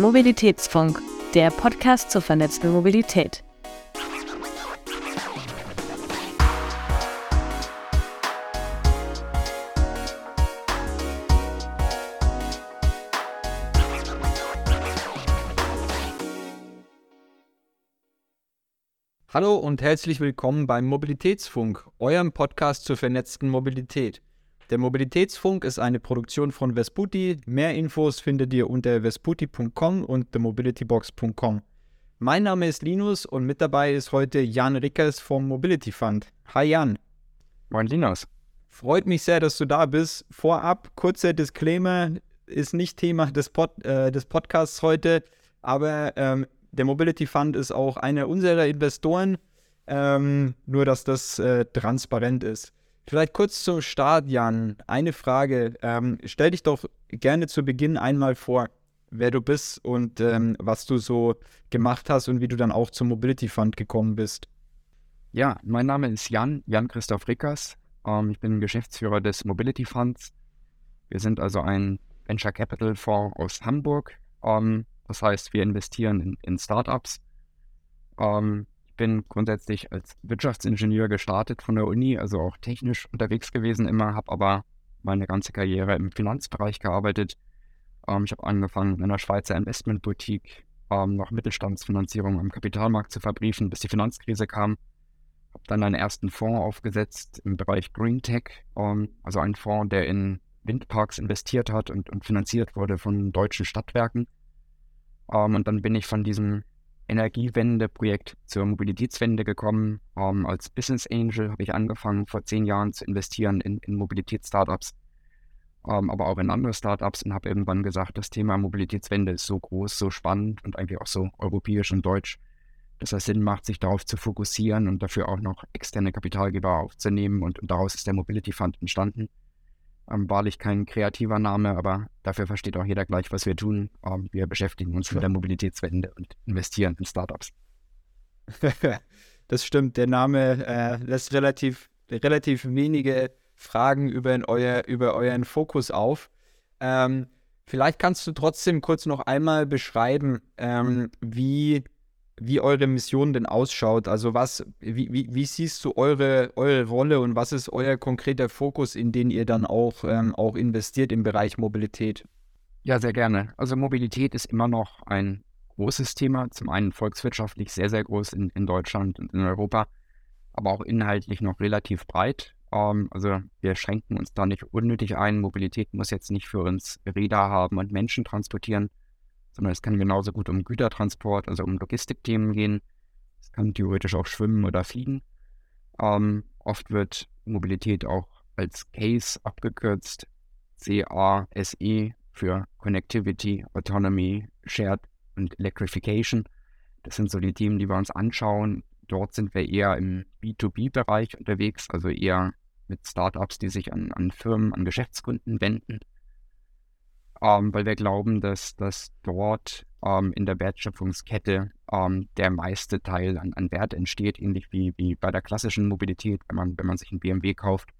Mobilitätsfunk, der Podcast zur vernetzten Mobilität. Hallo und herzlich willkommen beim Mobilitätsfunk, eurem Podcast zur vernetzten Mobilität. Der Mobilitätsfunk ist eine Produktion von Vesputi. Mehr Infos findet ihr unter vesputi.com und themobilitybox.com. Mein Name ist Linus und mit dabei ist heute Jan Rickers vom Mobility Fund. Hi Jan. Moin Linus. Freut mich sehr, dass du da bist. Vorab, kurzer Disclaimer, ist nicht Thema des, Pod, äh, des Podcasts heute, aber ähm, der Mobility Fund ist auch einer unserer Investoren, ähm, nur dass das äh, transparent ist. Vielleicht kurz zum Start, Jan. Eine Frage. Ähm, stell dich doch gerne zu Beginn einmal vor, wer du bist und ähm, was du so gemacht hast und wie du dann auch zum Mobility Fund gekommen bist. Ja, mein Name ist Jan, Jan Christoph Rickers. Ähm, ich bin Geschäftsführer des Mobility Funds. Wir sind also ein Venture Capital Fonds aus Hamburg. Ähm, das heißt, wir investieren in, in Startups. Ähm, bin grundsätzlich als Wirtschaftsingenieur gestartet von der Uni, also auch technisch unterwegs gewesen immer, habe aber meine ganze Karriere im Finanzbereich gearbeitet. Ähm, ich habe angefangen in einer Schweizer Investmentboutique ähm, noch Mittelstandsfinanzierung am Kapitalmarkt zu verbriefen, bis die Finanzkrise kam. Habe dann einen ersten Fonds aufgesetzt im Bereich Green Tech, ähm, also ein Fonds, der in Windparks investiert hat und, und finanziert wurde von deutschen Stadtwerken. Ähm, und dann bin ich von diesem Energiewende-Projekt zur Mobilitätswende gekommen. Um, ähm, als Business Angel habe ich angefangen, vor zehn Jahren zu investieren in, in Mobilitätsstartups, ähm, aber auch in andere Startups und habe irgendwann gesagt, das Thema Mobilitätswende ist so groß, so spannend und eigentlich auch so europäisch und deutsch, dass es Sinn macht, sich darauf zu fokussieren und dafür auch noch externe Kapitalgeber aufzunehmen. Und, und daraus ist der Mobility Fund entstanden. Ähm, wahrlich kein kreativer Name, aber dafür versteht auch jeder gleich, was wir tun. Ähm, wir beschäftigen uns ja. mit der Mobilitätswende und investieren in Startups. das stimmt. Der Name äh, lässt relativ, relativ wenige Fragen über, euer, über euren Fokus auf. Ähm, vielleicht kannst du trotzdem kurz noch einmal beschreiben, ähm, wie wie eure Mission denn ausschaut. Also was, wie, wie, wie, siehst du eure, eure Rolle und was ist euer konkreter Fokus, in den ihr dann auch, ähm, auch investiert im Bereich Mobilität? Ja, sehr gerne. Also Mobilität ist immer noch ein großes Thema. Zum einen volkswirtschaftlich sehr, sehr groß in, in Deutschland und in Europa, aber auch inhaltlich noch relativ breit. Ähm, also wir schränken uns da nicht unnötig ein. Mobilität muss jetzt nicht für uns Räder haben und Menschen transportieren, sondern es kann genauso gut um Gütertransport, also um Logistikthemen gehen. Es kann theoretisch auch schwimmen oder fliegen. Ähm, oft wird Mobilität auch als CASE abgekürzt, C-A-S-E für Connectivity, Autonomy, Shared und Electrification. Das sind so die Themen, die wir uns anschauen. Dort sind wir eher im B2B-Bereich unterwegs, also eher mit Startups, die sich an, an Firmen, an Geschäftskunden wenden ähm, weil wir glauben, dass, dass dort ähm, in der Wertschöpfungskette ähm, der meiste Teil an, an Wert entsteht, ähnlich wie, wie bei der klassischen Mobilität. Wenn man, wenn man sich einen BMW kauft,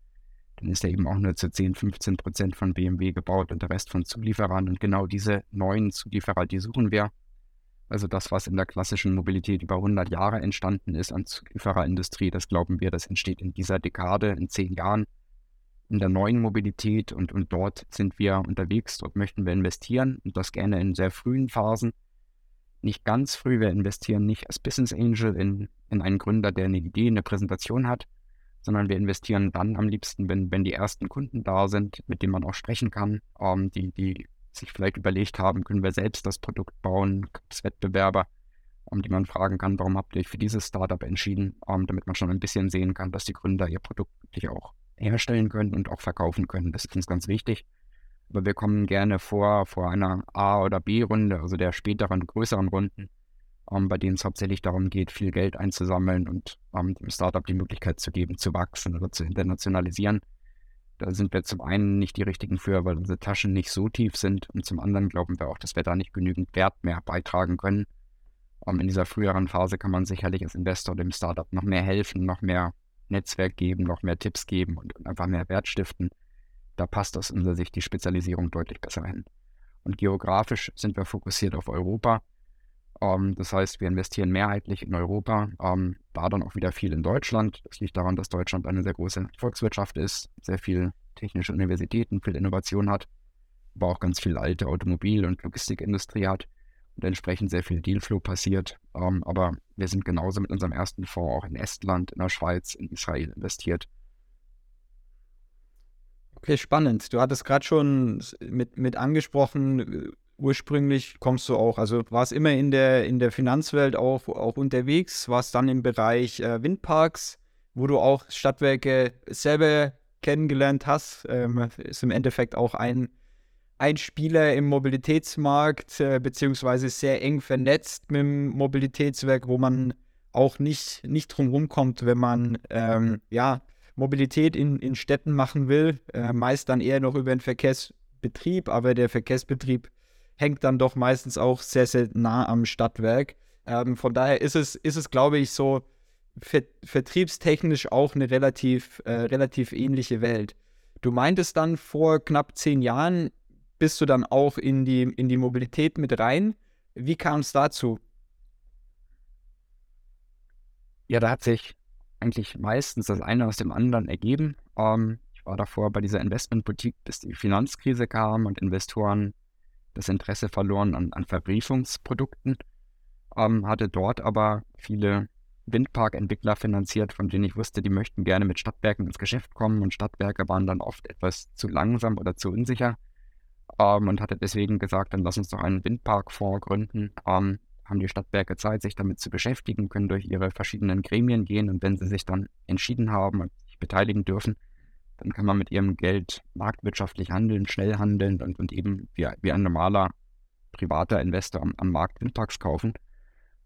dann ist er eben auch nur zu 10, 15 Prozent von BMW gebaut und der Rest von Zulieferern. Und genau diese neuen Zulieferer, die suchen wir. Also das, was in der klassischen Mobilität über 100 Jahre entstanden ist an Zuliefererindustrie, das glauben wir, das entsteht in dieser Dekade, in zehn Jahren in der neuen Mobilität und, und dort sind wir unterwegs, dort möchten wir investieren und das gerne in sehr frühen Phasen. Nicht ganz früh, wir investieren nicht als Business Angel in, in einen Gründer, der eine Idee, eine Präsentation hat, sondern wir investieren dann am liebsten, wenn, wenn die ersten Kunden da sind, mit denen man auch sprechen kann, ähm, die, die sich vielleicht überlegt haben, können wir selbst das Produkt bauen, gibt es Wettbewerber, um die man fragen kann, warum habt ihr euch für dieses Startup entschieden, ähm, damit man schon ein bisschen sehen kann, dass die Gründer ihr Produkt wirklich auch herstellen können und auch verkaufen können. Das ist uns ganz wichtig. Aber wir kommen gerne vor, vor einer A- oder B-Runde, also der späteren, größeren Runden, ähm, bei denen es hauptsächlich darum geht, viel Geld einzusammeln und ähm, dem Startup die Möglichkeit zu geben, zu wachsen oder zu internationalisieren. Da sind wir zum einen nicht die richtigen für, weil unsere Taschen nicht so tief sind und zum anderen glauben wir auch, dass wir da nicht genügend Wert mehr beitragen können. Ähm, in dieser früheren Phase kann man sicherlich als Investor dem Startup noch mehr helfen, noch mehr Netzwerk geben, noch mehr Tipps geben und einfach mehr Wert stiften. Da passt aus unserer Sicht die Spezialisierung deutlich besser hin. Und geografisch sind wir fokussiert auf Europa. Ähm, das heißt, wir investieren mehrheitlich in Europa, ähm, da dann auch wieder viel in Deutschland. Das liegt daran, dass Deutschland eine sehr große Volkswirtschaft ist, sehr viel technische Universitäten, viel Innovation hat, aber auch ganz viel alte Automobil- und Logistikindustrie hat und entsprechend sehr viel Dealflow passiert. Ähm, aber wir sind genauso mit unserem ersten Fonds auch in Estland, in der Schweiz, in Israel investiert. Okay, spannend. Du hattest gerade schon mit, mit angesprochen, ursprünglich kommst du auch, also warst immer in der, in der Finanzwelt auch, auch unterwegs, warst dann im Bereich äh, Windparks, wo du auch Stadtwerke selber kennengelernt hast. Ähm, ist im Endeffekt auch ein, ein Spieler im Mobilitätsmarkt, äh, beziehungsweise sehr eng vernetzt mit dem Mobilitätswerk, wo man auch nicht, nicht drum kommt, wenn man ähm, ja, Mobilität in, in Städten machen will. Äh, meist dann eher noch über den Verkehrsbetrieb, aber der Verkehrsbetrieb hängt dann doch meistens auch sehr, sehr nah am Stadtwerk. Ähm, von daher ist es, ist es, glaube ich, so ver vertriebstechnisch auch eine relativ, äh, relativ ähnliche Welt. Du meintest dann vor knapp zehn Jahren, bist du dann auch in die, in die Mobilität mit rein. Wie kam es dazu? Ja, da hat sich eigentlich meistens das eine aus dem anderen ergeben. Ähm, ich war davor bei dieser Investmentboutique, bis die Finanzkrise kam und Investoren das Interesse verloren an, an Verbriefungsprodukten, ähm, hatte dort aber viele Windparkentwickler finanziert, von denen ich wusste, die möchten gerne mit Stadtwerken ins Geschäft kommen und Stadtwerke waren dann oft etwas zu langsam oder zu unsicher ähm, und hatte deswegen gesagt, dann lass uns doch einen Windparkfonds gründen. Ähm, haben die Stadtwerke Zeit, sich damit zu beschäftigen, können durch ihre verschiedenen Gremien gehen und wenn sie sich dann entschieden haben und sich beteiligen dürfen, dann kann man mit ihrem Geld marktwirtschaftlich handeln, schnell handeln und, und eben wie, wie ein normaler privater Investor am, am Markt Windparks kaufen.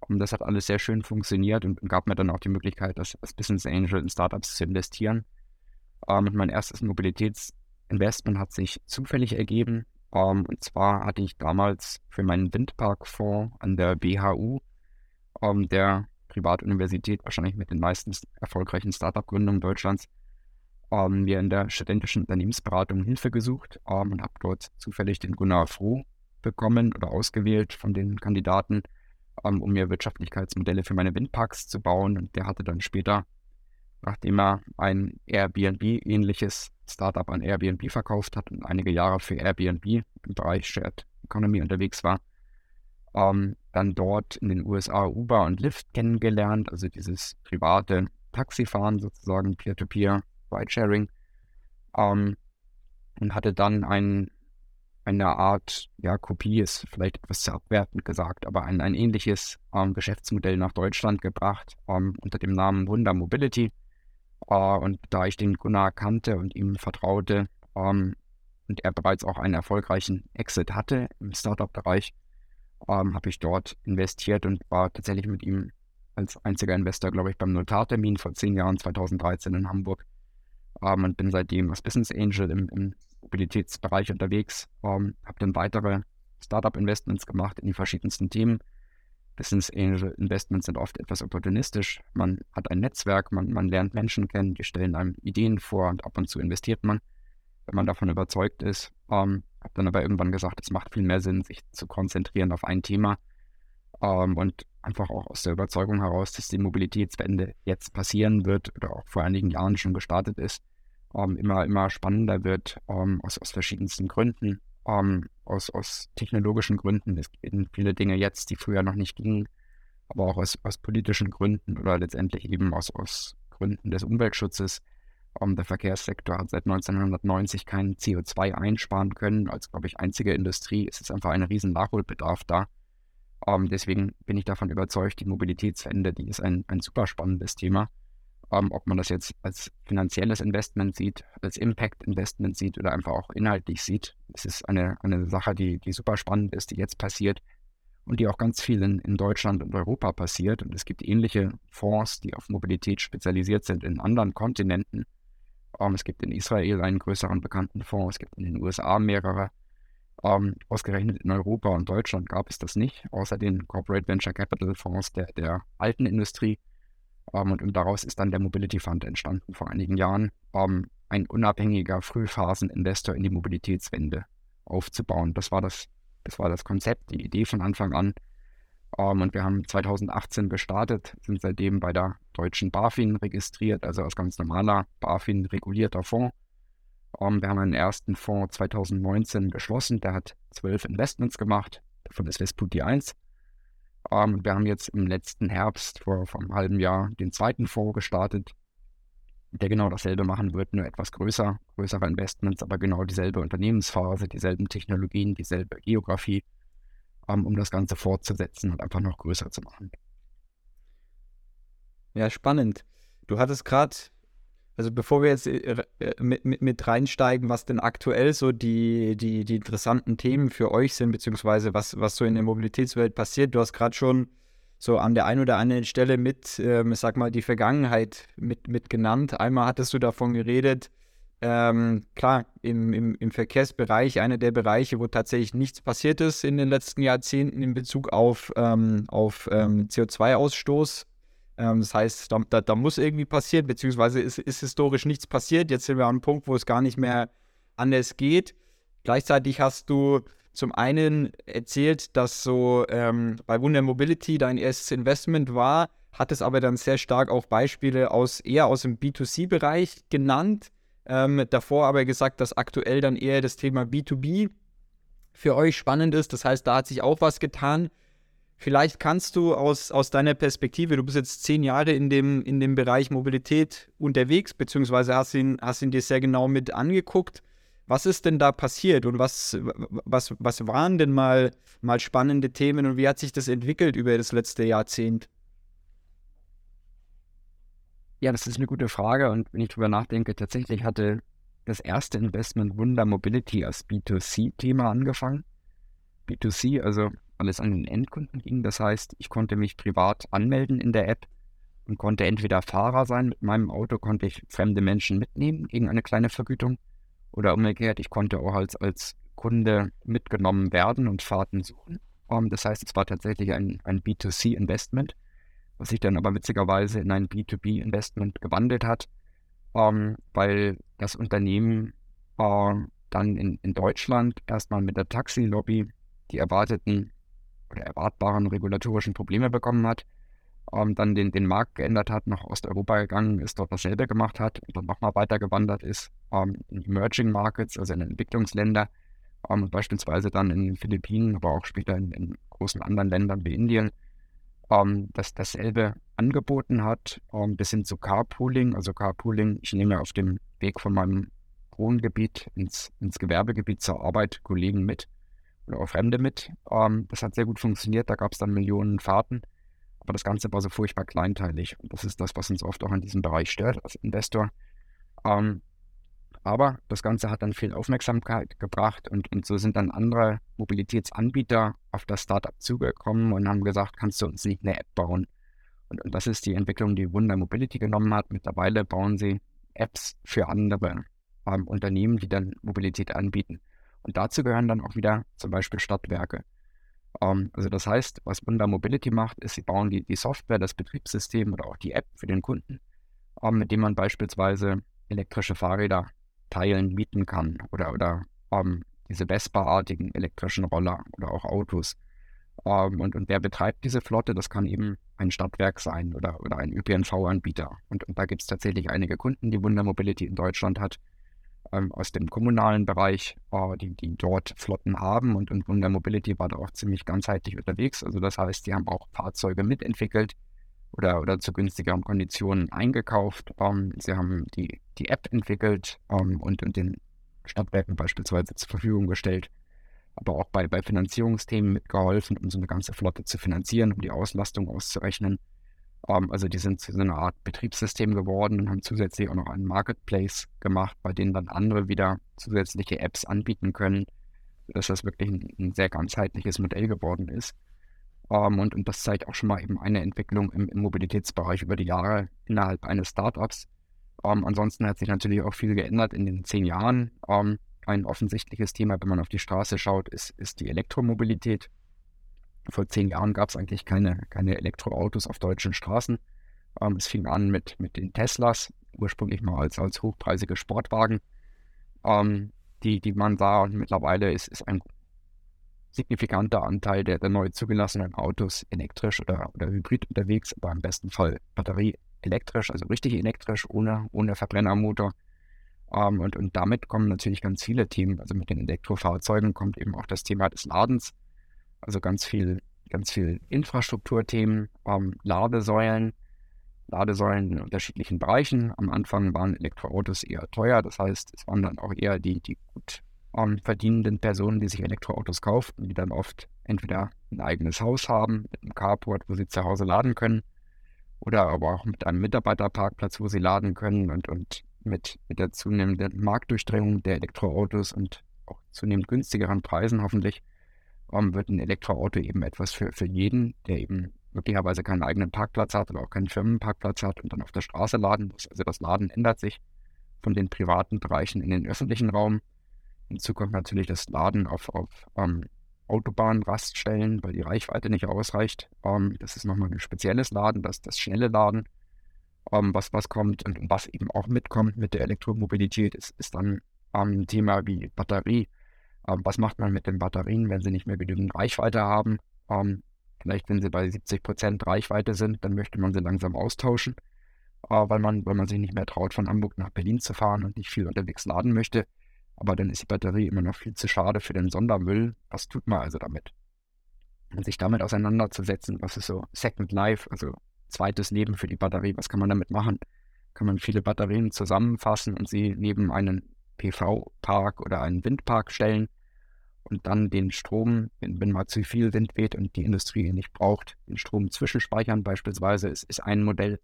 Und das hat alles sehr schön funktioniert und, gab mir dann auch die Möglichkeit, als, als Business Angel in Startups zu investieren. Ähm, mein erstes Mobilitätsinvestment hat sich zufällig ergeben. Ähm, und zwar hatte ich damals für meinen Windparkfonds an der BHU, ähm, der Privatuniversität, wahrscheinlich mit den meisten erfolgreichen Startup-Gründungen Deutschlands, ähm, mir in der studentischen Unternehmensberatung Hilfe gesucht ähm, und habe dort zufällig den Gunnar Froh bekommen oder ausgewählt von den Kandidaten, ähm, um mir Wirtschaftlichkeitsmodelle für meine Windparks zu bauen. Und der hatte dann später, nachdem er ein Airbnb-ähnliches Startup an Airbnb verkauft hat und einige Jahre für Airbnb im Bereich Shared Economy unterwegs war, ähm, dann dort in den USA Uber und Lyft kennengelernt, also dieses private Taxifahren sozusagen, Peer-to-Peer, Ridesharing, ähm, und hatte dann ein, eine Art, ja, Kopie ist vielleicht etwas zu abwertend gesagt, aber ein, ein ähnliches ähm, Geschäftsmodell nach Deutschland gebracht ähm, unter dem Namen Wunder Mobility. Äh, und da ich den Gunnar kannte und ihm vertraute ähm, und er bereits auch einen erfolgreichen Exit hatte im Startup-Bereich, ähm, habe ich dort investiert und war tatsächlich mit ihm als einziger Investor, glaube ich, beim Notartermin vor zehn Jahren, 2013 in Hamburg, ähm, und bin seitdem als Business Angel im, im Mobilitätsbereich unterwegs. Habe dann weitere Startup-Investments gemacht in die verschiedensten Themen. Business Angel Investments sind oft etwas opportunistisch. Man hat ein Netzwerk, man, man lernt Menschen kennen, die stellen einem Ideen vor und ab und zu investiert man, wenn man davon überzeugt ist. Ähm, habe dann aber irgendwann gesagt, es macht viel mehr Sinn, sich zu konzentrieren auf ein Thema ähm, und einfach auch aus der Überzeugung heraus, dass die Mobilitätswende jetzt passieren wird oder auch vor einigen Jahren schon gestartet ist, ähm, immer, immer spannender wird, ähm, aus, aus verschiedensten Gründen, ähm, aus, aus technologischen Gründen. Es gehen viele Dinge jetzt, die früher noch nicht gingen, aber auch aus, aus politischen Gründen oder letztendlich eben aus, aus Gründen des Umweltschutzes. Ähm, der Verkehrssektor hat seit 1990 kein CO2 einsparen können. Als, glaube ich, einzige Industrie ist es einfach ein riesen Nachholbedarf da. Ähm, deswegen bin ich davon überzeugt, die Mobilitätswende, die ist ein, ein super spannendes Thema. Ähm, ob man das jetzt als finanzielles Investment sieht, als Impact-Investment sieht oder einfach auch inhaltlich sieht. Es ist eine, eine Sache, die, die super spannend ist, die jetzt passiert und die auch ganz viel in, Deutschland und Europa passiert. Und es gibt ähnliche Fonds, die auf Mobilität spezialisiert sind in anderen Kontinenten. Ähm, es gibt in Israel einen größeren bekannten Fonds, es gibt in den USA mehrere. Ähm, ausgerechnet in Europa und Deutschland gab es das nicht, außer den Corporate Venture Capital Fonds der, der alten Industrie. Ähm, und, daraus ist dann der Mobility Fund entstanden vor einigen Jahren, ähm, ein unabhängiger Frühphaseninvestor in die Mobilitätswende aufzubauen. Das war das Das war das Konzept, die Idee von Anfang an. Um, ähm, und wir haben 2018 gestartet, sind seitdem bei der deutschen BaFin registriert, also als ganz normaler BaFin regulierter Fonds. Um, ähm, wir haben einen ersten Fonds 2019 geschlossen, der hat zwölf Investments gemacht, davon ist Vesputi 1. Um, wir haben jetzt im letzten Herbst, vor, vor einem halben Jahr, den zweiten Fonds gestartet, der genau dasselbe machen wird, nur etwas größer, größere Investments, aber genau dieselbe Unternehmensphase, dieselben Technologien, dieselbe Geografie ähm, um das Ganze fortzusetzen und einfach noch größer zu machen. Ja, spannend. Du hattest gerade, also bevor wir jetzt äh, äh, mit, mit, mit, reinsteigen, was denn aktuell so die, die, die interessanten Themen für euch sind, beziehungsweise was, was so in der Mobilitätswelt passiert, du hast gerade schon so an der einen oder anderen Stelle mit, ähm, sag mal, die Vergangenheit mit, mit genannt. Einmal hattest du davon geredet, ähm, klar, im, im, im Verkehrsbereich, einer der Bereiche, wo tatsächlich nichts passiert ist in den letzten Jahrzehnten in Bezug auf, ähm, auf ähm, CO2-Ausstoß. Ähm, das heißt, da, da, da, muss irgendwie passieren, beziehungsweise ist, ist historisch nichts passiert. Jetzt sind wir an einem Punkt, wo es gar nicht mehr anders geht. Gleichzeitig hast du zum einen erzählt, dass so ähm, bei Wunder Mobility dein erstes Investment war, hat es aber dann sehr stark auch Beispiele aus eher aus dem B2C-Bereich genannt. Ähm, davor aber gesagt, dass aktuell dann eher das Thema B2B für euch spannend ist. Das heißt, da hat sich auch was getan. Vielleicht kannst du aus, aus deiner Perspektive, du bist jetzt zehn Jahre in dem, in dem Bereich Mobilität unterwegs, beziehungsweise hast ihn, hast ihn dir sehr genau mit angeguckt. Was ist denn da passiert und was, was, was waren denn mal, mal spannende Themen und wie hat sich das entwickelt über das letzte Jahrzehnt? Ja, das ist eine gute Frage und wenn ich drüber nachdenke, tatsächlich hatte das erste Investment Wunder Mobility als B2C-Thema angefangen. B2C, also alles an den Endkunden ging. Das heißt, ich konnte mich privat anmelden in der App und konnte entweder Fahrer sein. Mit meinem Auto konnte ich fremde Menschen mitnehmen gegen eine kleine Vergütung. Oder umgekehrt, ich konnte auch als, als Kunde mitgenommen werden und Fahrten suchen. Um, das heißt, es war tatsächlich ein, ein B2C-Investment was sich dann aber witzigerweise in ein B2B-Investment gewandelt hat, ähm, weil das Unternehmen äh, dann in, in Deutschland erstmal mit der Taxi-Lobby die erwarteten erwartbaren regulatorischen Probleme bekommen hat, ähm, dann den, den Markt geändert hat, nach Osteuropa gegangen ist, dort dasselbe gemacht hat und dann nochmal weiter gewandert ist ähm, in Emerging Markets, also in Entwicklungsländer, ähm, beispielsweise dann in den Philippinen, aber auch später in, in großen anderen Ländern wie Indien ähm, das dasselbe angeboten hat, ähm, bis hin zu Carpooling. Also Carpooling, ich nehme auf dem Weg von meinem Wohngebiet ins, ins Gewerbegebiet zur Arbeit Kollegen mit oder auch Fremde mit. Ähm, das hat sehr gut funktioniert, da gab es dann Millionen Fahrten. Aber das Ganze war so furchtbar kleinteilig. Und das ist das, was uns oft auch in diesem Bereich stört als Investor. Ähm, aber das Ganze hat dann viel Aufmerksamkeit gebracht und, und so sind dann andere Mobilitätsanbieter auf das Startup zugekommen und haben gesagt, kannst du uns nicht eine App bauen? Und, und das ist die Entwicklung, die Wunder Mobility genommen hat. Mittlerweile bauen sie Apps für andere ähm, Unternehmen, die dann Mobilität anbieten. Und dazu gehören dann auch wieder zum Beispiel Stadtwerke. Ähm, also das heißt, was Wunder Mobility macht, ist, sie bauen die, die Software, das Betriebssystem oder auch die App für den Kunden, ähm, mit dem man beispielsweise elektrische Fahrräder teilen, mieten kann oder, oder ähm, diese Vespa-artigen elektrischen Roller oder auch Autos. Und, und wer betreibt diese Flotte? Das kann eben ein Stadtwerk sein oder, oder ein ÖPNV-Anbieter. Und, und da gibt es tatsächlich einige Kunden, die Wunder Mobility in Deutschland hat, ähm, aus dem kommunalen Bereich, äh, die, die dort Flotten haben. Und, und Wunder Mobility war da auch ziemlich ganzheitlich unterwegs. Also das heißt, die haben auch Fahrzeuge mitentwickelt, oder, oder zu günstigeren Konditionen eingekauft. Ähm, sie haben die, die App entwickelt ähm, und, und den Stadtwerken beispielsweise zur Verfügung gestellt, aber auch bei, bei Finanzierungsthemen mitgeholfen, um so eine ganze Flotte zu finanzieren, um die Auslastung auszurechnen. Ähm, also die sind zu so einer Art Betriebssystem geworden und haben zusätzlich auch noch einen Marketplace gemacht, bei denen dann andere wieder zusätzliche Apps anbieten können, dass das wirklich ein, ein sehr ganzheitliches Modell geworden ist. Um, ähm, und, und das zeigt auch schon mal eben eine Entwicklung im, im Mobilitätsbereich über die Jahre innerhalb eines Startups. Um, ähm, ansonsten hat sich natürlich auch viel geändert in den zehn Jahren. Um, ein offensichtliches Thema, wenn man auf die Straße schaut, ist, ist die Elektromobilität. Vor zehn Jahren gab es eigentlich keine, keine Elektroautos auf deutschen Straßen. es fing an mit, mit den Teslas, ursprünglich mal als, als hochpreisige Sportwagen, die, die man sah. Und mittlerweile ist, ist ein signifikanter Anteil der, der neu zugelassenen Autos elektrisch oder, oder hybrid unterwegs, aber im besten Fall Batterie elektrisch, also richtig elektrisch, ohne, ohne Verbrennermotor. Ähm, und, und damit kommen natürlich ganz viele Themen. Also mit den Elektrofahrzeugen kommt eben auch das Thema des Ladens. Also ganz viel, ganz viel Infrastrukturthemen, ähm, Ladesäulen, Ladesäulen in unterschiedlichen Bereichen. Am Anfang waren Elektroautos eher teuer, das heißt, es waren dann auch eher die, die gut ähm, verdienenden Personen, die sich Elektroautos kauften, die dann oft entweder ein eigenes Haus haben mit einem Carport, wo sie zu Hause laden können, oder aber auch mit einem Mitarbeiterparkplatz, wo sie laden können und, und mit, mit der zunehmenden Marktdurchdringung der Elektroautos und auch zunehmend günstigeren Preisen hoffentlich, ähm, wird ein Elektroauto eben etwas für, für jeden, der eben möglicherweise keinen eigenen Parkplatz hat oder auch keinen Firmenparkplatz hat und dann auf der Straße laden muss. Also das Laden ändert sich von den privaten Bereichen in den öffentlichen Raum. Hinzu kommt natürlich das Laden auf, auf ähm, Autobahnraststellen, weil die Reichweite nicht ausreicht. Ähm, das ist nochmal ein spezielles Laden, das, das schnelle Laden, ähm, was, was kommt und was eben auch mitkommt mit der Elektromobilität, ist, ist dann ähm, Thema wie Batterie. Ähm, was macht man mit den Batterien, wenn sie nicht mehr genügend Reichweite haben? Ähm, vielleicht, wenn sie bei 70% Reichweite sind, dann möchte man sie langsam austauschen, äh, weil, man, weil man sich nicht mehr traut, von Hamburg nach Berlin zu fahren und nicht viel unterwegs laden möchte. Aber dann ist die Batterie immer noch viel zu schade für den Sondermüll. Was tut man also damit? Und sich damit auseinanderzusetzen, was ist so Second Life, also zweites Leben für die Batterie, was kann man damit machen? Kann man viele Batterien zusammenfassen und sie neben einen PV-Park oder einen Windpark stellen und dann den Strom, wenn, wenn mal zu viel Wind weht und die Industrie ihn nicht braucht, den Strom zwischenspeichern beispielsweise, ist, ist ein Modell.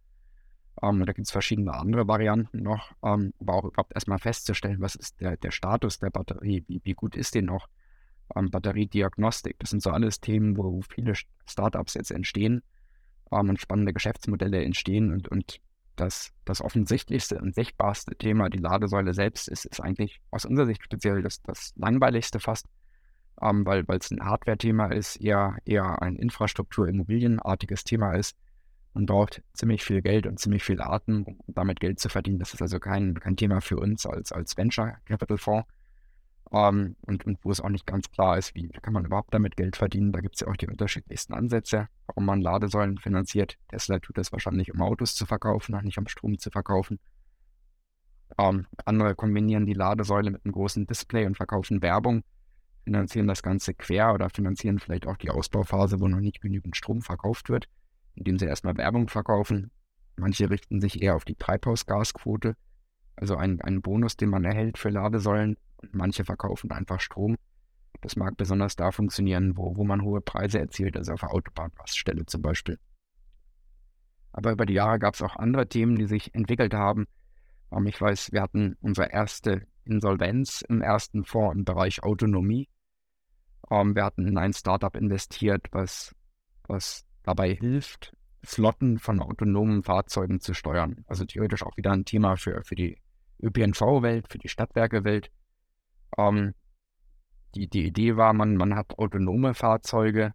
Ähm, da gibt es verschiedene andere Varianten noch, ähm, aber auch überhaupt erstmal festzustellen, was ist der, der Status der Batterie, wie, wie gut ist die noch? Ähm, Batteriediagnostik, das sind so alles Themen, wo viele Startups jetzt entstehen ähm, und spannende Geschäftsmodelle entstehen und, und das, das offensichtlichste und sichtbarste Thema, die Ladesäule selbst, ist, ist eigentlich aus unserer Sicht speziell das, das langweiligste fast, ähm, weil es ein Hardware-Thema ist, eher, eher ein Infrastruktur-Immobilienartiges Thema ist man braucht ziemlich viel Geld und ziemlich viel Atem, um damit Geld zu verdienen. Das ist also kein, kein Thema für uns als, als Venture Capital Fonds. Ähm, und, und wo es auch nicht ganz klar ist, wie kann man überhaupt damit Geld verdienen. Da gibt es ja auch die unterschiedlichsten Ansätze, warum man Ladesäulen finanziert. Tesla tut das wahrscheinlich, um Autos zu verkaufen, nicht um Strom zu verkaufen. Ähm, andere kombinieren die Ladesäule mit einem großen Display und verkaufen Werbung, finanzieren das Ganze quer oder finanzieren vielleicht auch die Ausbauphase, wo noch nicht genügend Strom verkauft wird indem sie erstmal Werbung verkaufen. Manche richten sich eher auf die Treibhausgasquote, also einen, einen Bonus, den man erhält für Ladesäulen. Manche verkaufen einfach Strom. Das mag besonders da funktionieren, wo, wo man hohe Preise erzielt, also auf der Autobahnraststelle zum Beispiel. Aber über die Jahre gab es auch andere Themen, die sich entwickelt haben. Ich weiß, wir hatten unsere erste Insolvenz im ersten Fonds im Bereich Autonomie. Ähm, wir hatten in ein Startup investiert, was, was dabei hilft, Flotten von autonomen Fahrzeugen zu steuern. Also theoretisch auch wieder ein Thema für, für die ÖPNV-Welt, für die Stadtwerke-Welt. Ähm, die, die Idee war, man, man hat autonome Fahrzeuge,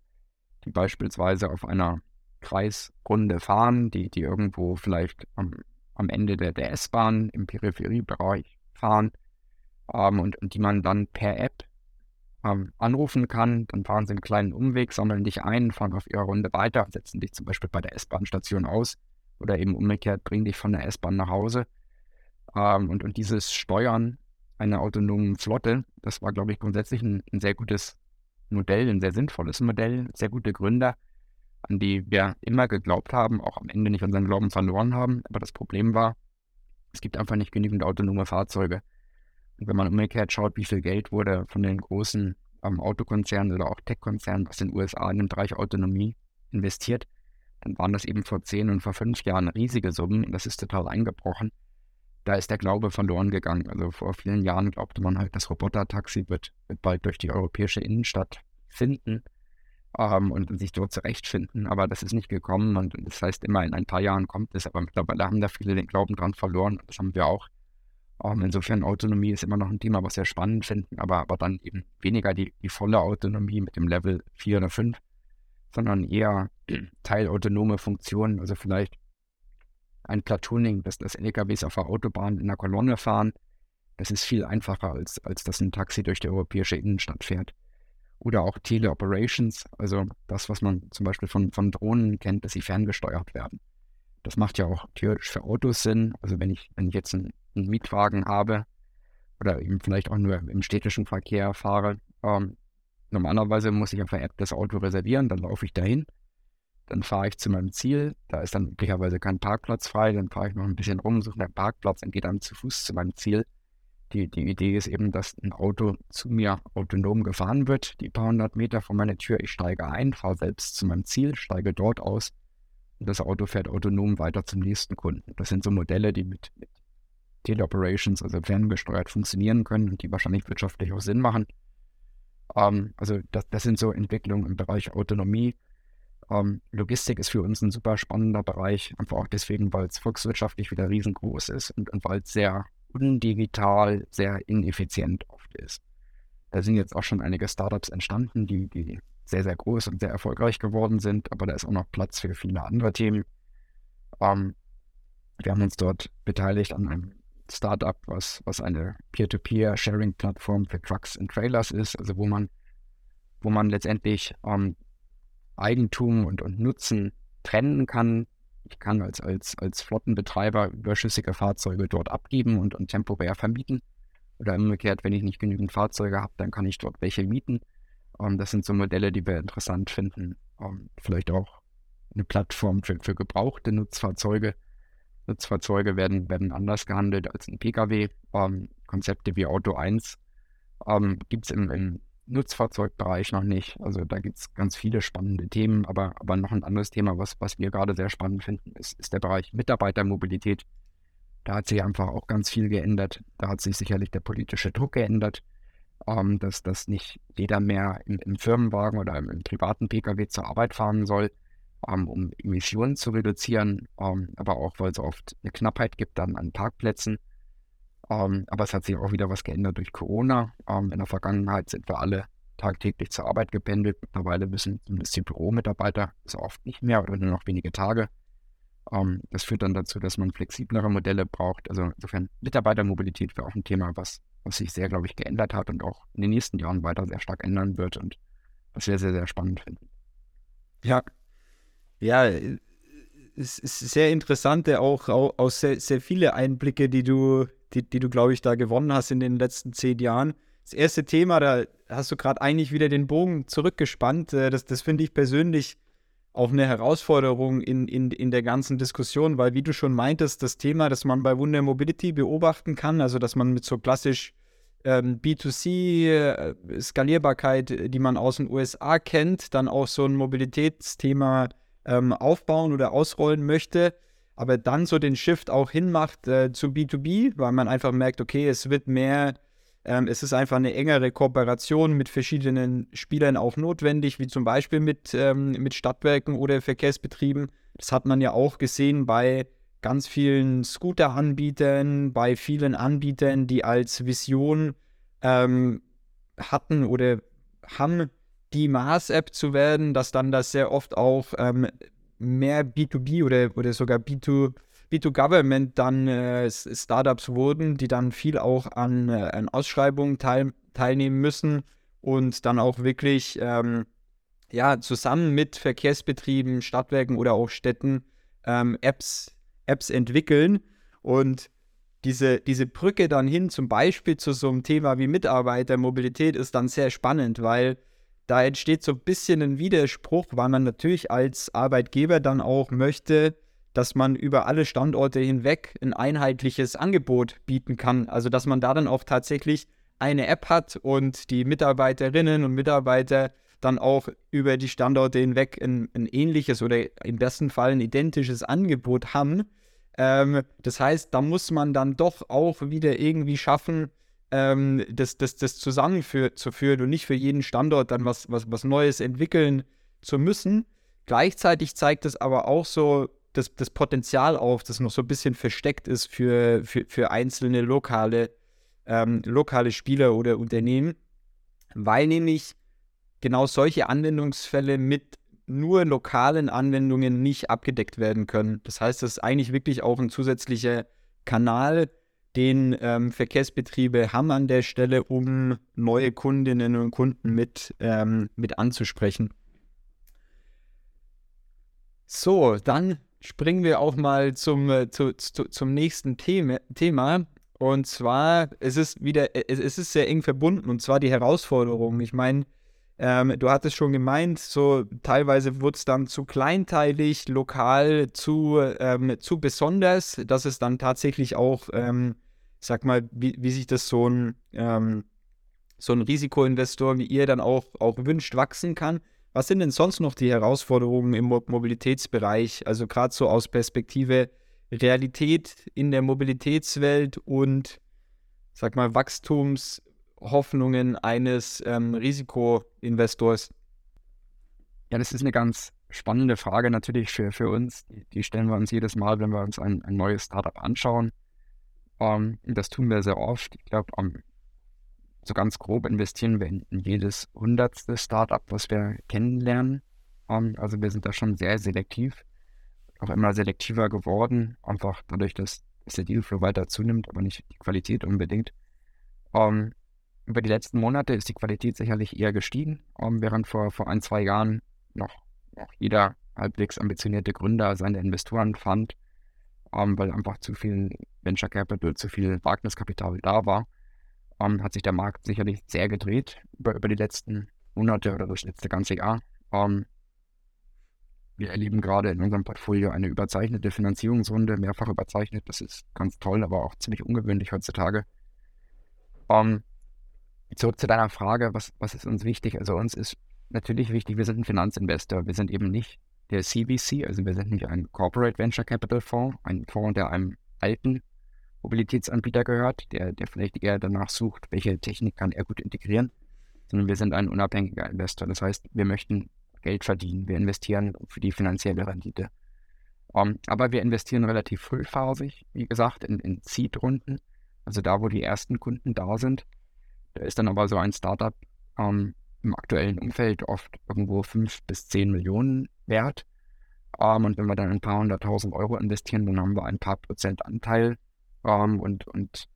die beispielsweise auf einer Kreisrunde fahren, die, die irgendwo vielleicht am, am Ende der, der S-Bahn im Peripheriebereich fahren ähm, und, und die man dann per App ähm, anrufen kann. Dann fahren sie einen kleinen Umweg, sammeln dich ein, fahren auf ihrer Runde weiter, setzen dich zum Beispiel bei der S-Bahn-Station aus oder eben umgekehrt bringen dich von der S-Bahn nach Hause. Ähm, und, und dieses Steuern einer autonomen Flotte, das war, glaube ich, grundsätzlich ein, ein sehr gutes Modell, ein sehr sinnvolles Modell, sehr gute Gründer, an die wir immer geglaubt haben, auch am Ende nicht unseren Glauben verloren haben. Aber das Problem war, es gibt einfach nicht genügend autonome Fahrzeuge. Wenn man umgekehrt schaut, wie viel Geld wurde von den großen ähm, Autokonzernen oder auch Tech-Konzernen aus den USA in den Bereich Autonomie investiert, dann waren das eben vor zehn und vor fünf Jahren riesige Summen und das ist total eingebrochen. Da ist der Glaube verloren gegangen. Also vor vielen Jahren glaubte man halt, das Roboter-Taxi wird, wird bald durch die europäische Innenstadt finden ähm, und sich dort zurechtfinden. Aber das ist nicht gekommen und das heißt immer, in ein paar Jahren kommt es. Aber mittlerweile haben da viele den Glauben dran verloren. Das haben wir auch. Um, ähm, insofern Autonomie ist immer noch ein Thema, was wir spannend finden, aber, aber dann eben weniger die, die volle Autonomie mit dem Level 4 oder 5, sondern eher teilautonome Funktionen, also vielleicht ein Platooning, dass das LKWs auf der Autobahn in der Kolonne fahren. Das ist viel einfacher, als, als dass ein Taxi durch die europäische Innenstadt fährt. oder auch Teleoperations, also das, was man zum Beispiel von, von Drohnen kennt, dass sie ferngesteuert werden. Das macht ja auch theoretisch für Autos Sinn. Also wenn ich, wenn ich jetzt einen, einen Mietwagen habe oder eben vielleicht auch nur im städtischen Verkehr fahre, ähm, normalerweise muss ich auf der App das Auto reservieren, dann laufe ich dahin, dann fahre ich zu meinem Ziel, da ist dann möglicherweise kein Parkplatz frei, dann fahre ich noch ein bisschen rum, suche einen Parkplatz und gehe dann zu Fuß zu meinem Ziel die, die Idee ist eben, dass ein Auto zu mir autonom gefahren wird, die paar hundert Meter vor meiner Tür. Ich steige ein, fahre selbst zu meinem Ziel, steige dort aus das Auto fährt autonom weiter zum nächsten Kunden. Das sind so Modelle, die mit, mit Teleoperations, also ferngesteuert, funktionieren können und die wahrscheinlich wirtschaftlich auch Sinn machen. Ähm, also das, das sind so Entwicklungen im Bereich Autonomie. Ähm, Logistik ist für uns ein super spannender Bereich, einfach auch deswegen, weil es volkswirtschaftlich wieder riesengroß ist und, und weil es sehr undigital, sehr ineffizient oft ist. Da sind jetzt auch schon einige Startups entstanden, die, die sehr, sehr groß und sehr erfolgreich geworden sind, aber da ist auch noch Platz für viele andere Themen. Ähm, wir haben uns dort beteiligt an einem Startup, was, was eine Peer-to-Peer-Sharing-Plattform für Trucks und Trailers ist, also wo man, wo man letztendlich ähm, Eigentum und, und Nutzen trennen kann ich kann als, als, als Flottenbetreiber überschüssige Fahrzeuge dort abgeben und, und temporär vermieten. Oder umgekehrt, wenn ich nicht genügend Fahrzeuge habe, dann kann ich dort welche mieten. Um, ähm, das sind so Modelle, die wir interessant finden. Um, ähm, vielleicht auch eine Plattform für, für gebrauchte Nutzfahrzeuge. Nutzfahrzeuge werden, werden anders gehandelt als ein Pkw. Um, ähm, Konzepte wie Auto 1 gibt es im, im Nutzfahrzeugbereich noch nicht. Also da gibt es ganz viele spannende Themen, aber, aber noch ein anderes Thema, was, was wir gerade sehr spannend finden, ist, ist der Bereich Mitarbeitermobilität. Da hat sich einfach auch ganz viel geändert. Da hat sich sicherlich der politische Druck geändert, ähm, dass, dass nicht jeder mehr im, im Firmenwagen oder im, im, privaten Pkw zur Arbeit fahren soll, ähm, um Emissionen zu reduzieren, ähm, aber auch, weil es oft eine Knappheit gibt dann an Parkplätzen. Ähm, aber es hat sich auch wieder was geändert durch Corona. Ähm, in der Vergangenheit sind wir alle tagtäglich zur Arbeit gependelt. Mittlerweile müssen zumindest die Büromitarbeiter, ist oft nicht mehr oder nur noch wenige Tage. Ähm, das führt dann dazu, dass man flexiblere Modelle braucht. Also insofern Mitarbeitermobilität wäre auch ein Thema, was, was sich sehr, glaube ich, geändert hat und auch in den nächsten Jahren weiter sehr stark ändern wird und was wir sehr, sehr spannend finden. Ja, ja, es ist sehr interessante, auch, auch, auch sehr, sehr viele Einblicke, die du die, die du, glaube ich, da gewonnen hast in den letzten zehn Jahren. Das erste Thema, da hast du gerade eigentlich wieder den Bogen zurückgespannt. Äh, das, das finde ich persönlich auch eine Herausforderung in, in, in der ganzen Diskussion, weil, wie du schon meintest, das Thema, das man bei Wunder Mobility beobachten kann, also dass man mit so klassisch ähm, B2C, äh, die man aus den USA kennt, dann auch so ein Mobilitätsthema ähm, aufbauen oder ausrollen möchte aber dann so den Shift auch hinmacht äh, zu B2B, weil man einfach merkt, okay, es wird mehr, ähm, es ist einfach eine engere Kooperation mit verschiedenen Spielern auch notwendig, wie zum Beispiel mit, ähm, mit Stadtwerken oder Verkehrsbetrieben. Das hat man ja auch gesehen bei ganz vielen Scooter-Anbietern, bei vielen Anbietern, die als Vision ähm, hatten oder haben, die Mars-App zu werden, dass dann das sehr oft auch ähm, mehr B2B oder, oder sogar B2, B2Government dann äh, Startups wurden, die dann viel auch an, äh, an Ausschreibungen teil, teilnehmen müssen und dann auch wirklich ähm, ja, zusammen mit Verkehrsbetrieben, Stadtwerken oder auch Städten ähm, Apps, Apps entwickeln. Und diese, diese Brücke dann hin zum Beispiel zu so einem Thema wie Mitarbeitermobilität ist dann sehr spannend, weil da entsteht so ein bisschen ein Widerspruch, weil man natürlich als Arbeitgeber dann auch möchte, dass man über alle Standorte hinweg ein einheitliches Angebot bieten kann. Also dass man da dann auch tatsächlich eine App hat und die Mitarbeiterinnen und Mitarbeiter dann auch über die Standorte hinweg ein, ein ähnliches oder im besten Fall ein identisches Angebot haben. Ähm, das heißt, da muss man dann doch auch wieder irgendwie schaffen, ähm, das, das, das zusammenzuführen und nicht für jeden Standort dann was, was, was Neues entwickeln zu müssen. Gleichzeitig zeigt es aber auch so das, das Potenzial auf, das noch so ein bisschen versteckt ist für, für, für einzelne lokale, ähm, lokale Spieler oder Unternehmen, weil nämlich genau solche Anwendungsfälle mit nur lokalen Anwendungen nicht abgedeckt werden können. Das heißt, das ist eigentlich wirklich auch ein zusätzlicher Kanal, den ähm, Verkehrsbetriebe haben an der Stelle, um neue Kundinnen und Kunden mit, ähm, mit anzusprechen. So, dann springen wir auch mal zum, äh, zu, zu, zum nächsten Thema, Thema. Und zwar, es ist wieder, es, es ist sehr eng verbunden, und zwar die Herausforderungen. Ich meine, ähm, du hattest schon gemeint, so teilweise wurde es dann zu kleinteilig, lokal, zu, ähm, zu besonders, dass es dann tatsächlich auch, ähm, sag mal, wie, wie sich das so ein, ähm, so ein Risikoinvestor wie ihr dann auch, auch wünscht, wachsen kann. Was sind denn sonst noch die Herausforderungen im Mobilitätsbereich? Also gerade so aus Perspektive Realität in der Mobilitätswelt und, sag mal, Wachstumshoffnungen eines ähm, Risikoinvestors? Ja, das ist eine ganz spannende Frage natürlich für, für uns. Die, die stellen wir uns jedes Mal, wenn wir uns ein, ein neues Startup anschauen. Ähm, das tun wir sehr oft. Ich glaube, um, so ganz grob investieren wir in, jedes hundertste Startup, was wir kennenlernen. Um, ähm, also wir sind da schon sehr selektiv, auch immer selektiver geworden, einfach dadurch, dass, dass der Dealflow weiter zunimmt, aber nicht die Qualität unbedingt. Um, ähm, über die letzten Monate ist die Qualität sicherlich eher gestiegen, während vor, vor ein, zwei Jahren noch, noch jeder halbwegs ambitionierte Gründer seine Investoren fand, weil einfach zu viel Venture Capital, zu viel Wagniskapital da war ähm, hat sich der Markt sicherlich sehr gedreht über, über die letzten Monate oder das letzte ganze Jahr. Ähm, wir erleben gerade in unserem Portfolio eine überzeichnete Finanzierungsrunde, mehrfach überzeichnet. Das ist ganz toll, aber auch ziemlich ungewöhnlich heutzutage. Ähm, zurück zu deiner Frage, was, was ist uns wichtig? Also uns ist natürlich wichtig, wir sind ein Finanzinvestor. Wir sind eben nicht der CVC, also wir sind nicht ein Corporate Venture Capital Fonds, ein Fonds, der einem alten Mobilitätsanbieter gehört, der, der vielleicht eher danach sucht, welche Technik kann er gut integrieren, sondern wir sind ein unabhängiger Investor. Das heißt, wir möchten Geld verdienen, wir investieren für die finanzielle Rendite. Um, ähm, aber wir investieren relativ frühphasig, wie gesagt, in, in Seed-Runden, also da, wo die ersten Kunden da sind. Da ist dann aber so ein Startup um, ähm, im aktuellen Umfeld oft irgendwo 5 bis 10 Millionen wert. Um, ähm, und wenn wir dann ein paar hunderttausend Euro investieren, dann haben wir ein paar Prozent Anteil ähm, und und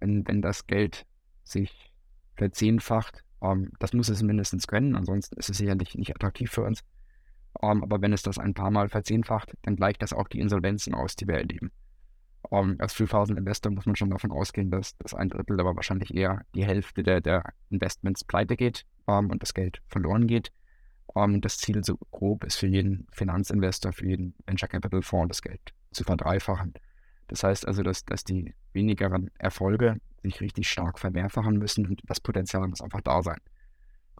wenn, wenn das Geld sich verzehnfacht, ähm, das muss es mindestens können, ansonsten ist es sicherlich nicht attraktiv für uns. Ähm, aber wenn es das ein paar Mal verzehnfacht, dann gleicht das auch die Insolvenzen aus, die wir erleben. Ähm, als Frühphasen-Investor muss man schon davon ausgehen, dass, dass ein Drittel, aber wahrscheinlich eher die Hälfte der, der Investments pleite geht ähm, und das Geld verloren geht. Um, ähm, das Ziel so grob ist für jeden Finanzinvestor, für jeden Venture Capital Fonds das Geld zu verdreifachen. Das heißt also, dass, dass die wenigeren Erfolge sich richtig stark vermehrfachen müssen und das Potenzial muss einfach da sein.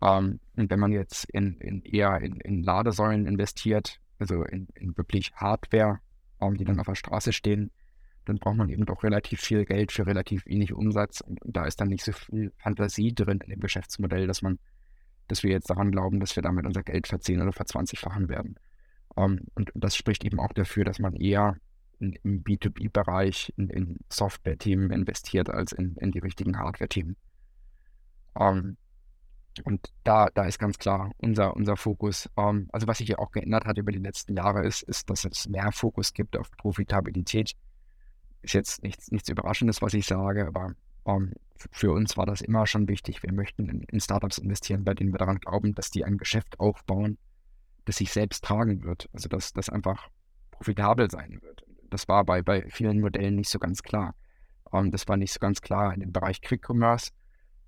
Ähm, und wenn man jetzt in, in eher in, in, Ladesäulen investiert, also in, in wirklich Hardware, ähm, die dann auf der Straße stehen, dann braucht man eben doch relativ viel Geld für relativ wenig Umsatz. Und, und da ist dann nicht so viel Fantasie drin in dem Geschäftsmodell, dass man, dass wir jetzt daran glauben, dass wir damit unser Geld verzehn oder verzwanzigfachen werden. Ähm, und das spricht eben auch dafür, dass man eher im B2B-Bereich in, in Software-Themen investiert als in, in die richtigen Hardware-Themen. Ähm, und da, da ist ganz klar unser, unser Fokus. Ähm, also was sich ja auch geändert hat über die letzten Jahre ist, ist, dass es mehr Fokus gibt auf Profitabilität. Ist jetzt nichts, nichts Überraschendes, was ich sage, aber ähm, für uns war das immer schon wichtig. Wir möchten in, in, Startups investieren, bei denen wir daran glauben, dass die ein Geschäft aufbauen, das sich selbst tragen wird. Also dass das einfach profitabel sein wird. Das war bei, bei vielen Modellen nicht so ganz klar. Um, ähm, das war nicht so ganz klar in dem Bereich Quick Commerce.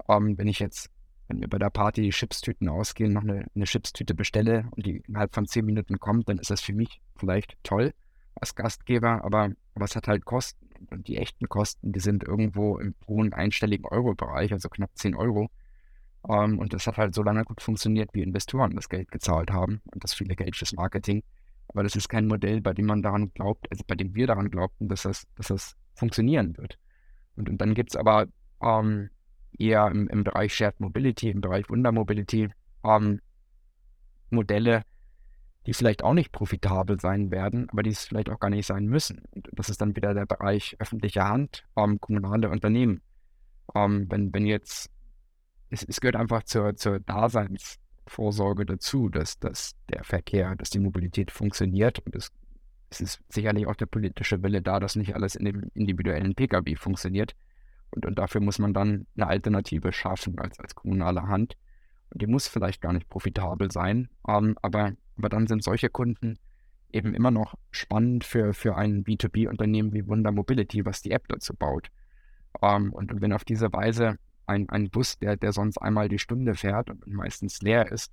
Um, ähm, wenn ich jetzt, wenn mir bei der Party die Chipstüten ausgehen, noch eine, eine Chipstüte bestelle und die innerhalb von zehn Minuten kommt, dann ist das für mich vielleicht toll als Gastgeber, aber, aber es hat halt Kosten. Und die echten Kosten, die sind irgendwo im hohen einstelligen Euro-Bereich, also knapp 10 Euro. Um, ähm, und das hat halt so lange gut funktioniert, wie Investoren das Geld gezahlt haben und das viele Geld fürs Marketing. Aber das ist kein Modell, bei dem man daran glaubt, also bei dem wir daran glaubten, dass das, dass das funktionieren wird. Und, und dann gibt es aber ähm, eher im, im, Bereich Shared Mobility, im Bereich Wundermobility ähm, Modelle, die vielleicht auch nicht profitabel sein werden, aber die es vielleicht auch gar nicht sein müssen. Und das ist dann wieder der Bereich öffentliche Hand, ähm, kommunale Unternehmen. Ähm, wenn, wenn jetzt, es, es gehört einfach zur, zur Daseins- Vorsorge dazu, dass, dass der Verkehr, dass die Mobilität funktioniert und es es ist sicherlich auch der politische Wille da, dass nicht alles in dem individuellen Pkw funktioniert. Und, und dafür muss man dann eine Alternative schaffen als, als kommunale Hand. Und die muss vielleicht gar nicht profitabel sein, ähm, aber, aber dann sind solche Kunden eben immer noch spannend für, für ein B2B-Unternehmen wie Wunder Mobility, was die App dazu baut. Ähm, und, und wenn auf diese Weise ein, ein Bus, der, der sonst einmal die Stunde fährt und meistens leer ist,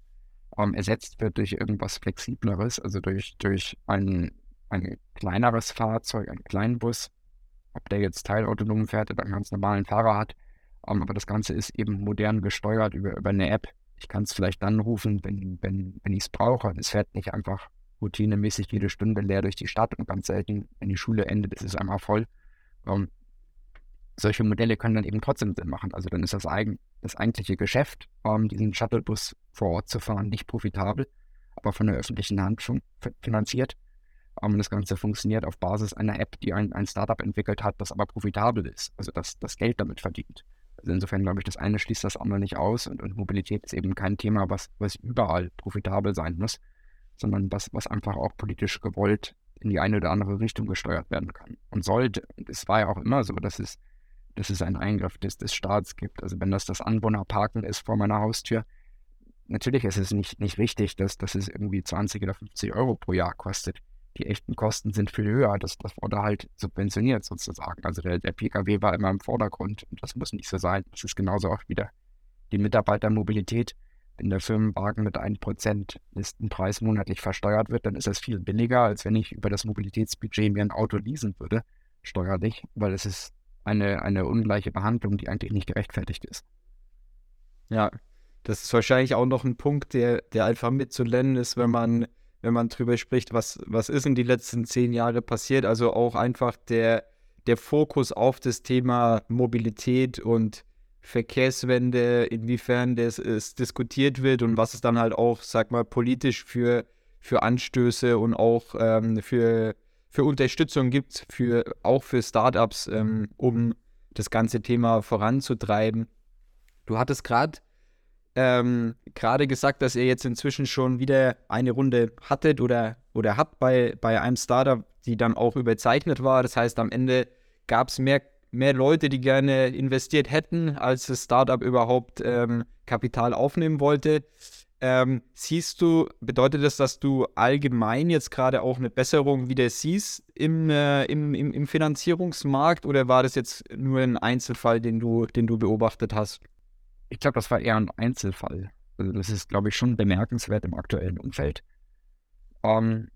ähm, ersetzt wird durch irgendwas Flexibleres, also durch, durch ein, ein kleineres Fahrzeug, einen kleinen Bus, ob der jetzt teilautonom fährt oder einen ganz normalen Fahrer hat. Ähm, aber das Ganze ist eben modern gesteuert über, über eine App. Ich kann es vielleicht dann rufen, wenn, wenn, wenn ich es brauche. Es fährt nicht einfach routinemäßig jede Stunde leer durch die Stadt und ganz selten, wenn die Schule endet, ist es einmal voll. Ähm, solche Modelle können dann eben trotzdem Sinn machen. Also dann ist das, eigen, das eigentliche Geschäft, um, ähm, diesen Shuttlebus vor Ort zu fahren, nicht profitabel, aber von der öffentlichen Hand finanziert. Um, das Ganze funktioniert auf Basis einer App, die ein, ein Startup entwickelt hat, das aber profitabel ist, also das, das Geld damit verdient. Also insofern glaube ich, das eine schließt das andere nicht aus und, und Mobilität ist eben kein Thema, was, was überall profitabel sein muss, sondern was, was einfach auch politisch gewollt in die eine oder andere Richtung gesteuert werden kann und sollte. Und es war ja auch immer so, dass es, dass es einen Eingriff des, des Staats gibt. Also wenn das das Anwohnerparken ist vor meiner Haustür, natürlich ist es nicht, nicht richtig, dass, dass es irgendwie 20 oder 50 Euro pro Jahr kostet die echten Kosten sind viel höher. Das, das wurde halt subventioniert sozusagen. Also der, der Pkw war immer im Vordergrund und das muss nicht so sein. Das ist genauso auch wieder die Mitarbeitermobilität. Wenn der Firmenwagen mit 1% Listenpreis monatlich versteuert wird, dann ist das viel billiger, als wenn ich über das Mobilitätsbudget mir ein Auto leasen würde, steuerlich, weil es ist eine, eine ungleiche Behandlung, die eigentlich nicht gerechtfertigt ist. Ja, das ist wahrscheinlich auch noch ein Punkt, der, der einfach mitzunennen ist, wenn man wenn man drüber spricht, was, was ist in die letzten zehn Jahre passiert. Also auch einfach der, der Fokus auf das Thema Mobilität und Verkehrswende, inwiefern das ist, diskutiert wird und was es dann halt auch, sag mal, politisch für, für Anstöße und auch ähm, für, für Unterstützung gibt, für, auch für Startups, ähm, um das ganze Thema voranzutreiben. Du hattest gerade ähm, gerade gesagt, dass ihr jetzt inzwischen schon wieder eine Runde hattet oder, oder habt bei, bei einem Startup, die dann auch überzeichnet war. Das heißt, am Ende gab es mehr, mehr Leute, die gerne investiert hätten, als das Startup überhaupt ähm, Kapital aufnehmen wollte. Ähm, siehst du, bedeutet das, dass du allgemein jetzt gerade auch eine Besserung wieder siehst im, äh, im, im, im Finanzierungsmarkt oder war das jetzt nur ein Einzelfall, den du, den du beobachtet hast? ich glaube, das war eher ein Einzelfall. Also das ist, glaube ich, schon bemerkenswert im aktuellen Umfeld. Um, ähm,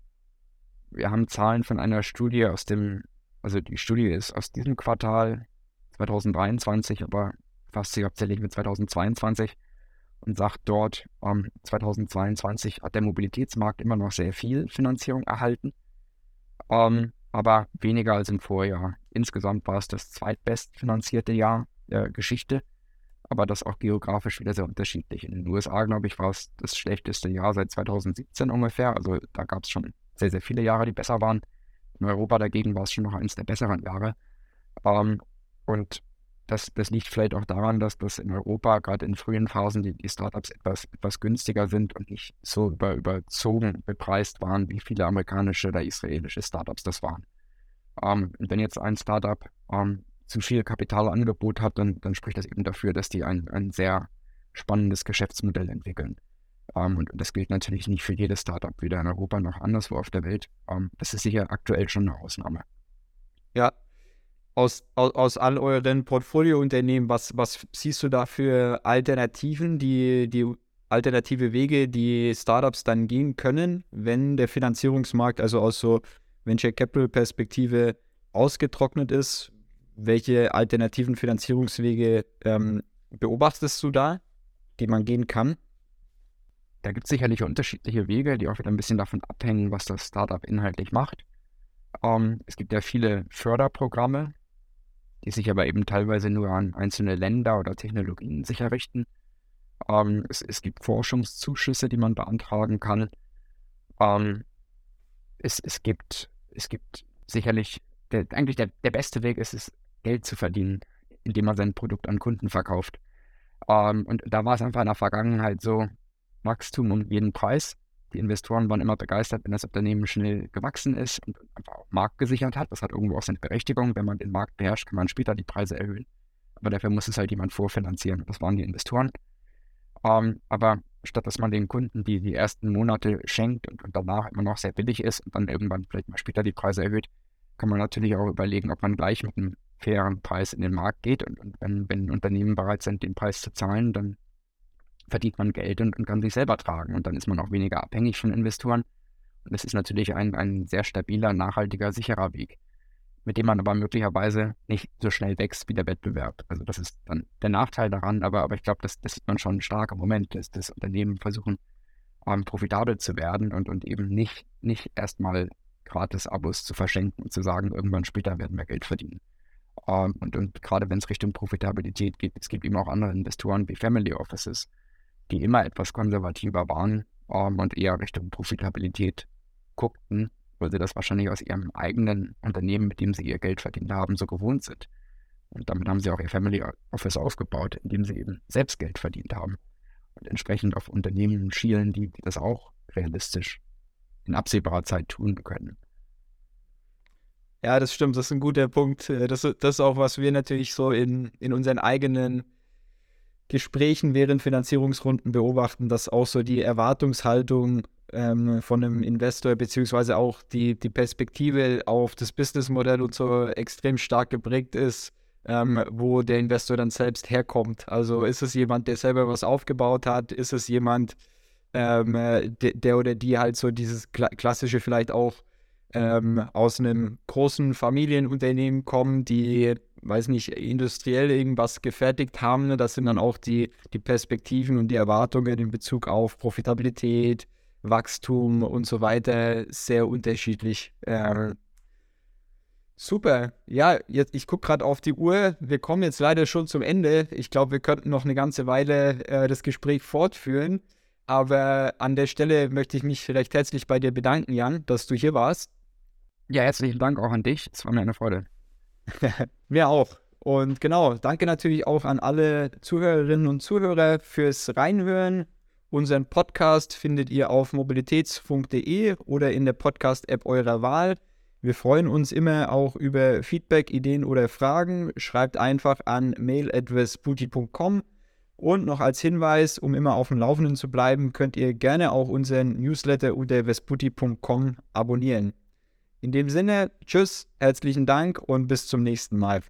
wir haben Zahlen von einer Studie aus dem, also die Studie ist aus diesem Quartal 2023, aber fasst sich hauptsächlich mit 2022 und sagt dort, um, ähm, 2022 hat der Mobilitätsmarkt immer noch sehr viel Finanzierung erhalten, ähm, aber weniger als im Vorjahr. Insgesamt war es das zweitbest finanzierte Jahr der Geschichte aber das auch geografisch wieder sehr unterschiedlich. In den USA, glaube ich, war es das schlechteste Jahr seit 2017 ungefähr. Also da gab es schon sehr, sehr viele Jahre, die besser waren. In Europa dagegen war es schon noch eines der besseren Jahre. Ähm, und das, das liegt vielleicht auch daran, dass das in Europa gerade in frühen Phasen die, die Startups etwas, etwas günstiger sind und nicht so über, überzogen bepreist waren, wie viele amerikanische oder israelische Startups das waren. Ähm, wenn jetzt ein Startup ähm, zu viel Kapitalangebot hat, dann, dann spricht das eben dafür, dass die ein, ein sehr spannendes Geschäftsmodell entwickeln. Um, ähm, und das gilt natürlich nicht für jedes Startup, weder in Europa noch anderswo auf der Welt. Um, ähm, das ist sicher aktuell schon eine Ausnahme. Ja, aus, aus, aus all euren Portfoliounternehmen, was, was siehst du da für Alternativen, die, die alternative Wege, die Startups dann gehen können, wenn der Finanzierungsmarkt, also aus so Venture Capital Perspektive, ausgetrocknet ist? Welche alternativen Finanzierungswege ähm, beobachtest du da, die man gehen kann? Da gibt es sicherlich unterschiedliche Wege, die auch wieder ein bisschen davon abhängen, was das Startup inhaltlich macht. Ähm, es gibt ja viele Förderprogramme, die sich aber eben teilweise nur an einzelne Länder oder Technologien sich errichten. Ähm, es, es, gibt Forschungszuschüsse, die man beantragen kann. Ähm, es, es, gibt, es gibt sicherlich, der, eigentlich der, der beste Weg ist es, Geld zu verdienen, indem man sein Produkt an Kunden verkauft. Ähm, und da war es einfach in der Vergangenheit so, Wachstum um jeden Preis. Die Investoren waren immer begeistert, wenn das Unternehmen schnell gewachsen ist und einfach auch marktgesichert hat. Das hat irgendwo auch seine Berechtigung. Wenn man den Markt beherrscht, kann man später die Preise erhöhen. Aber dafür muss es halt jemand vorfinanzieren. Das waren die Investoren. Ähm, aber statt dass man den Kunden die, die ersten Monate schenkt und, und danach immer noch sehr billig ist und dann irgendwann vielleicht mal später die Preise erhöht, kann man natürlich auch überlegen, ob man gleich mit einem fairen Preis in den Markt geht. Und, und wenn, wenn Unternehmen bereit sind, den Preis zu zahlen, dann verdient man Geld und, und, kann sich selber tragen. Und dann ist man auch weniger abhängig von Investoren. Und das ist natürlich ein, ein sehr stabiler, nachhaltiger, sicherer Weg, mit dem man aber möglicherweise nicht so schnell wächst wie der Wettbewerb. Also das ist dann der Nachteil daran, aber, aber ich glaube, das, das sieht man schon stark im Moment, dass das Unternehmen versuchen, ähm, profitabel zu werden und, und eben nicht, nicht erstmal Gratis-Abos zu verschenken und zu sagen, irgendwann später werden wir Geld verdienen. Ähm, und, und gerade wenn es Richtung Profitabilität geht, es gibt eben auch andere Investoren wie Family Offices, die immer etwas konservativer waren ähm, und eher Richtung Profitabilität guckten, weil sie das wahrscheinlich aus ihrem eigenen Unternehmen, mit dem sie ihr Geld verdient haben, so gewohnt sind. Und damit haben sie auch ihr Family Office aufgebaut, indem sie eben selbst Geld verdient haben. Und entsprechend auf Unternehmen schielen, die, die das auch realistisch in absehbarer Zeit tun können. Ja, das stimmt, das ist ein guter Punkt. Äh, das, das ist auch, was wir natürlich so in, in unseren eigenen Gesprächen während Finanzierungsrunden beobachten, dass auch so die Erwartungshaltung ähm, von einem Investor beziehungsweise auch die, die Perspektive auf das Businessmodell und so extrem stark geprägt ist, ähm, wo der Investor dann selbst herkommt. Also ist es jemand, der selber was aufgebaut hat? Ist es jemand, ähm, der, der, oder die halt so dieses klassische vielleicht auch ähm, aus einem großen Familienunternehmen kommen, die weiß nicht, industriell irgendwas gefertigt haben. Ne? Das sind dann auch die, die Perspektiven und die Erwartungen in Bezug auf Profitabilität, Wachstum und so weiter sehr unterschiedlich. Ähm, super. Ja, jetzt, ich gucke gerade auf die Uhr. Wir kommen jetzt leider schon zum Ende. Ich glaube, wir könnten noch eine ganze Weile äh, das Gespräch fortführen. Aber an der Stelle möchte ich mich recht herzlich bei dir bedanken, Jan, dass du hier warst. Ja, herzlichen Dank auch an dich. Es war mir eine Freude. Mir auch. Und genau, danke natürlich auch an alle Zuhörerinnen und Zuhörer fürs Reinhören. Unseren Podcast findet ihr auf mobilitätsfunk.de oder in der Podcast-App eurer Wahl. Wir freuen uns immer auch über Feedback, Ideen oder Fragen. Schreibt einfach an mail.vesputi.com. Und noch als Hinweis, um immer auf dem Laufenden zu bleiben, könnt ihr gerne auch unseren Newsletter unter vesputi.com abonnieren. In dem Sinne, tschüss, herzlichen Dank und bis zum nächsten Mal.